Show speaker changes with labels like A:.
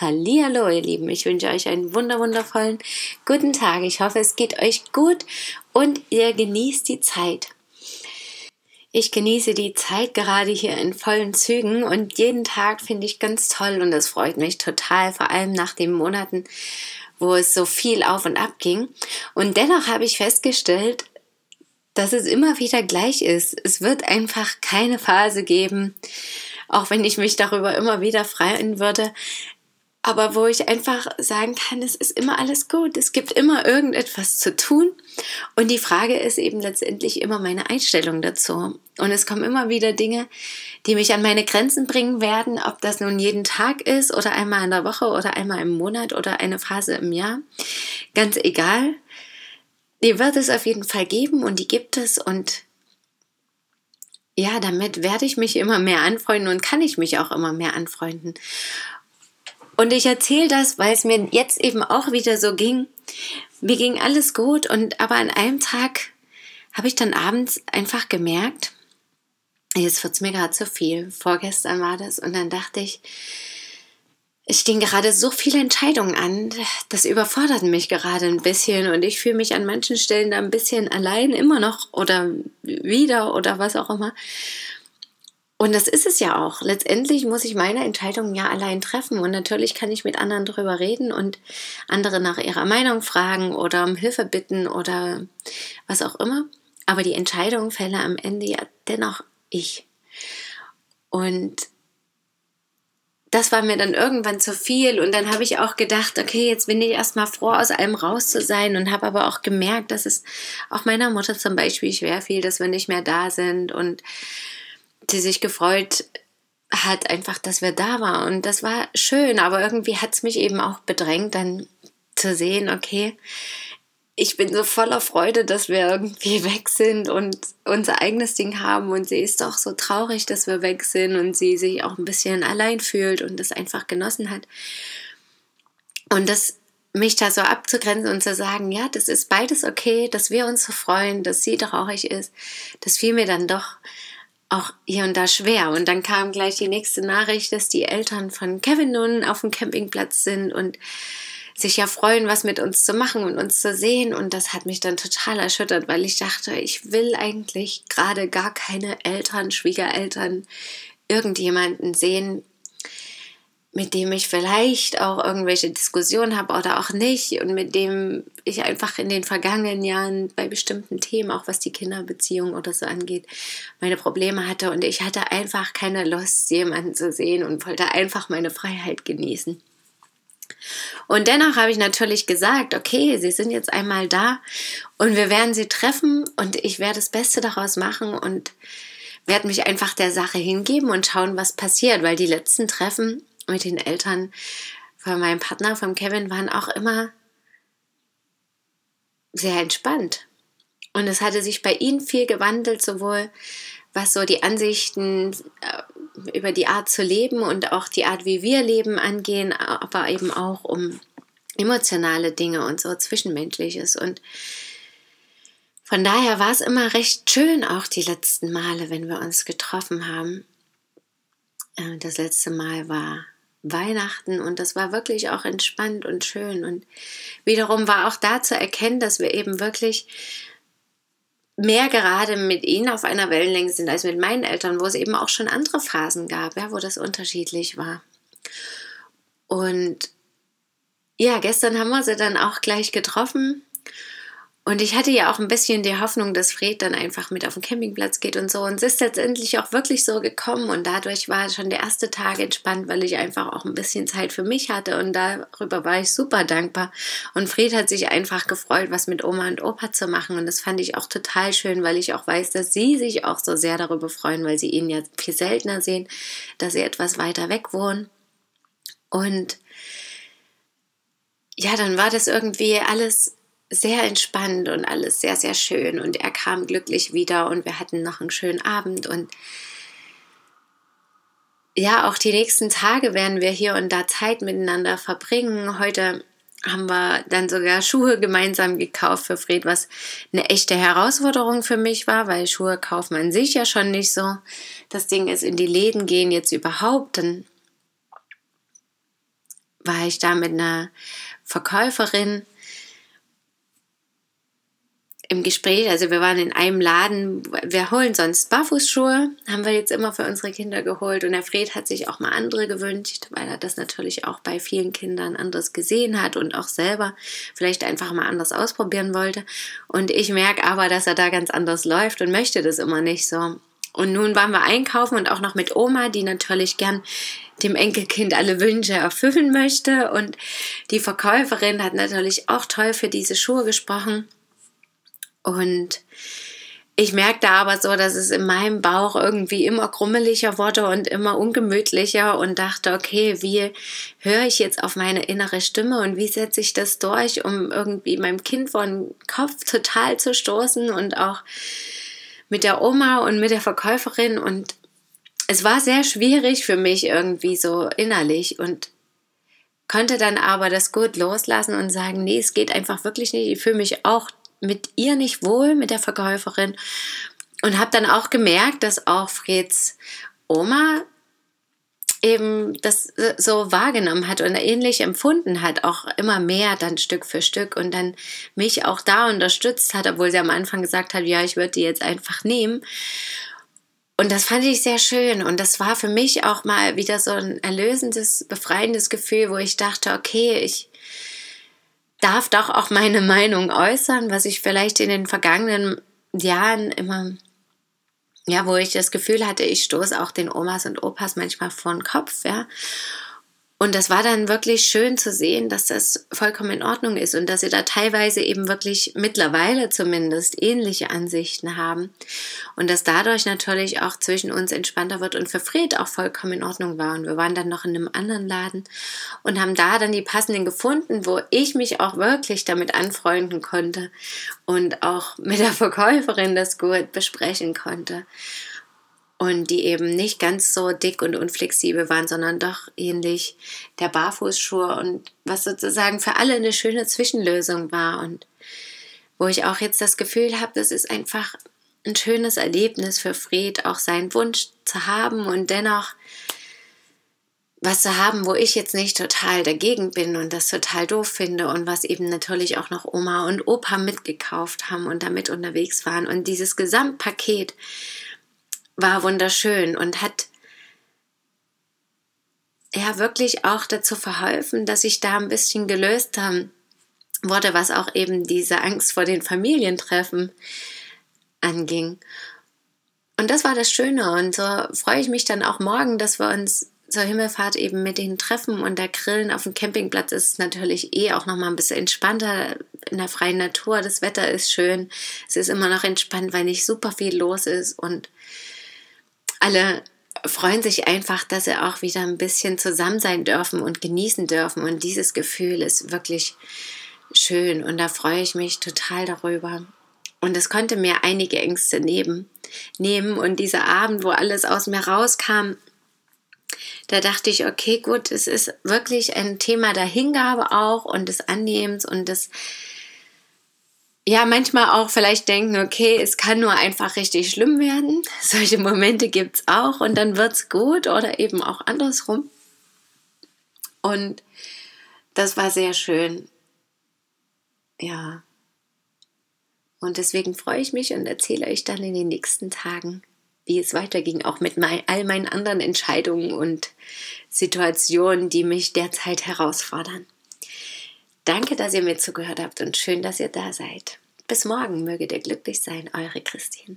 A: Hallihallo, ihr Lieben. Ich wünsche euch einen wunderwundervollen guten Tag. Ich hoffe, es geht euch gut und ihr genießt die Zeit. Ich genieße die Zeit gerade hier in vollen Zügen und jeden Tag finde ich ganz toll und es freut mich total, vor allem nach den Monaten, wo es so viel auf und ab ging. Und dennoch habe ich festgestellt, dass es immer wieder gleich ist. Es wird einfach keine Phase geben, auch wenn ich mich darüber immer wieder freuen würde, aber wo ich einfach sagen kann, es ist immer alles gut, es gibt immer irgendetwas zu tun und die Frage ist eben letztendlich immer meine Einstellung dazu. Und es kommen immer wieder Dinge, die mich an meine Grenzen bringen werden, ob das nun jeden Tag ist oder einmal in der Woche oder einmal im Monat oder eine Phase im Jahr. Ganz egal. Die wird es auf jeden Fall geben und die gibt es und ja, damit werde ich mich immer mehr anfreunden und kann ich mich auch immer mehr anfreunden. Und ich erzähle das, weil es mir jetzt eben auch wieder so ging. Mir ging alles gut und aber an einem Tag habe ich dann abends einfach gemerkt, jetzt wird es mir gerade zu viel. Vorgestern war das und dann dachte ich, es stehen gerade so viele Entscheidungen an, das überfordert mich gerade ein bisschen und ich fühle mich an manchen Stellen da ein bisschen allein immer noch oder wieder oder was auch immer. Und das ist es ja auch. Letztendlich muss ich meine Entscheidungen ja allein treffen. Und natürlich kann ich mit anderen darüber reden und andere nach ihrer Meinung fragen oder um Hilfe bitten oder was auch immer. Aber die Entscheidung fälle am Ende ja dennoch ich. Und das war mir dann irgendwann zu viel und dann habe ich auch gedacht, okay, jetzt bin ich erstmal froh, aus allem raus zu sein und habe aber auch gemerkt, dass es auch meiner Mutter zum Beispiel schwer fiel, dass wir nicht mehr da sind und sie sich gefreut hat, einfach, dass wir da waren. Und das war schön, aber irgendwie hat es mich eben auch bedrängt, dann zu sehen, okay, ich bin so voller Freude, dass wir irgendwie weg sind und unser eigenes Ding haben. Und sie ist doch so traurig, dass wir weg sind und sie sich auch ein bisschen allein fühlt und das einfach genossen hat. Und das mich da so abzugrenzen und zu sagen, ja, das ist beides okay, dass wir uns so freuen, dass sie traurig ist, das fiel mir dann doch auch hier und da schwer. Und dann kam gleich die nächste Nachricht, dass die Eltern von Kevin nun auf dem Campingplatz sind und sich ja freuen, was mit uns zu machen und uns zu sehen. Und das hat mich dann total erschüttert, weil ich dachte, ich will eigentlich gerade gar keine Eltern, Schwiegereltern, irgendjemanden sehen, mit dem ich vielleicht auch irgendwelche Diskussionen habe oder auch nicht und mit dem ich einfach in den vergangenen Jahren bei bestimmten Themen, auch was die Kinderbeziehung oder so angeht, meine Probleme hatte und ich hatte einfach keine Lust, jemanden zu sehen und wollte einfach meine Freiheit genießen. Und dennoch habe ich natürlich gesagt, okay, sie sind jetzt einmal da und wir werden sie treffen und ich werde das Beste daraus machen und werde mich einfach der Sache hingeben und schauen, was passiert, weil die letzten Treffen mit den Eltern von meinem Partner, von Kevin, waren auch immer sehr entspannt. Und es hatte sich bei ihnen viel gewandelt, sowohl was so die Ansichten äh, über die Art zu leben und auch die Art, wie wir leben, angehen, aber eben auch um emotionale Dinge und so Zwischenmenschliches. Und von daher war es immer recht schön, auch die letzten Male, wenn wir uns getroffen haben. Äh, das letzte Mal war Weihnachten und das war wirklich auch entspannt und schön. Und wiederum war auch da zu erkennen, dass wir eben wirklich mehr gerade mit ihnen auf einer Wellenlänge sind als mit meinen Eltern, wo es eben auch schon andere Phasen gab, ja, wo das unterschiedlich war. Und ja, gestern haben wir sie dann auch gleich getroffen und ich hatte ja auch ein bisschen die Hoffnung, dass Fred dann einfach mit auf den Campingplatz geht und so. Und es ist letztendlich auch wirklich so gekommen. Und dadurch war schon der erste Tag entspannt, weil ich einfach auch ein bisschen Zeit für mich hatte. Und darüber war ich super dankbar. Und Fred hat sich einfach gefreut, was mit Oma und Opa zu machen. Und das fand ich auch total schön, weil ich auch weiß, dass sie sich auch so sehr darüber freuen, weil sie ihn ja viel seltener sehen, dass sie etwas weiter weg wohnen. Und ja, dann war das irgendwie alles sehr entspannt und alles sehr, sehr schön. Und er kam glücklich wieder und wir hatten noch einen schönen Abend. Und ja, auch die nächsten Tage werden wir hier und da Zeit miteinander verbringen. Heute haben wir dann sogar Schuhe gemeinsam gekauft für Fred, was eine echte Herausforderung für mich war, weil Schuhe kauft man sich ja schon nicht so. Das Ding ist in die Läden gehen jetzt überhaupt. Dann war ich da mit einer Verkäuferin im Gespräch, also wir waren in einem Laden, wir holen sonst Barfußschuhe, haben wir jetzt immer für unsere Kinder geholt und der Fred hat sich auch mal andere gewünscht, weil er das natürlich auch bei vielen Kindern anders gesehen hat und auch selber vielleicht einfach mal anders ausprobieren wollte. Und ich merke aber, dass er da ganz anders läuft und möchte das immer nicht so. Und nun waren wir einkaufen und auch noch mit Oma, die natürlich gern dem Enkelkind alle Wünsche erfüllen möchte. Und die Verkäuferin hat natürlich auch toll für diese Schuhe gesprochen. Und ich merkte aber so, dass es in meinem Bauch irgendwie immer krummeliger wurde und immer ungemütlicher und dachte, okay, wie höre ich jetzt auf meine innere Stimme und wie setze ich das durch, um irgendwie meinem Kind vor den Kopf total zu stoßen und auch mit der Oma und mit der Verkäuferin und es war sehr schwierig für mich irgendwie so innerlich und konnte dann aber das gut loslassen und sagen, nee, es geht einfach wirklich nicht. Ich fühle mich auch mit ihr nicht wohl, mit der Verkäuferin. Und habe dann auch gemerkt, dass auch Freds Oma eben das so wahrgenommen hat und ähnlich empfunden hat, auch immer mehr dann Stück für Stück und dann mich auch da unterstützt hat, obwohl sie am Anfang gesagt hat, ja, ich würde die jetzt einfach nehmen. Und das fand ich sehr schön und das war für mich auch mal wieder so ein erlösendes, befreiendes Gefühl, wo ich dachte, okay, ich darf doch auch meine Meinung äußern, was ich vielleicht in den vergangenen Jahren immer, ja, wo ich das Gefühl hatte, ich stoße auch den Omas und Opas manchmal vor den Kopf, ja. Und das war dann wirklich schön zu sehen, dass das vollkommen in Ordnung ist und dass sie da teilweise eben wirklich mittlerweile zumindest ähnliche Ansichten haben. Und dass dadurch natürlich auch zwischen uns entspannter wird und für Fred auch vollkommen in Ordnung war. Und wir waren dann noch in einem anderen Laden und haben da dann die passenden gefunden, wo ich mich auch wirklich damit anfreunden konnte und auch mit der Verkäuferin das gut besprechen konnte und die eben nicht ganz so dick und unflexibel waren, sondern doch ähnlich der Barfußschuhe und was sozusagen für alle eine schöne Zwischenlösung war. Und wo ich auch jetzt das Gefühl habe, das ist einfach ein schönes Erlebnis für Fred, auch seinen Wunsch zu haben und dennoch was zu haben, wo ich jetzt nicht total dagegen bin und das total doof finde und was eben natürlich auch noch Oma und Opa mitgekauft haben und damit unterwegs waren. Und dieses Gesamtpaket war wunderschön und hat ja wirklich auch dazu verholfen, dass ich da ein bisschen gelöst haben, wurde, was auch eben diese Angst vor den Familientreffen anging. Und das war das Schöne. Und so freue ich mich dann auch morgen, dass wir uns zur Himmelfahrt eben mit denen treffen und der Grillen auf dem Campingplatz ist natürlich eh auch nochmal ein bisschen entspannter in der freien Natur. Das Wetter ist schön. Es ist immer noch entspannt, weil nicht super viel los ist und alle freuen sich einfach, dass sie auch wieder ein bisschen zusammen sein dürfen und genießen dürfen. Und dieses Gefühl ist wirklich schön und da freue ich mich total darüber. Und es konnte mir einige Ängste neben, nehmen. Und dieser Abend, wo alles aus mir rauskam, da dachte ich, okay, gut, es ist wirklich ein Thema der Hingabe auch und des Annehmens und des ja, manchmal auch vielleicht denken, okay, es kann nur einfach richtig schlimm werden. Solche Momente gibt es auch und dann wird es gut oder eben auch andersrum. Und das war sehr schön. Ja. Und deswegen freue ich mich und erzähle euch dann in den nächsten Tagen, wie es weiterging, auch mit mein, all meinen anderen Entscheidungen und Situationen, die mich derzeit herausfordern. Danke, dass ihr mir zugehört habt und schön, dass ihr da seid. Bis morgen möget ihr glücklich sein, eure Christine.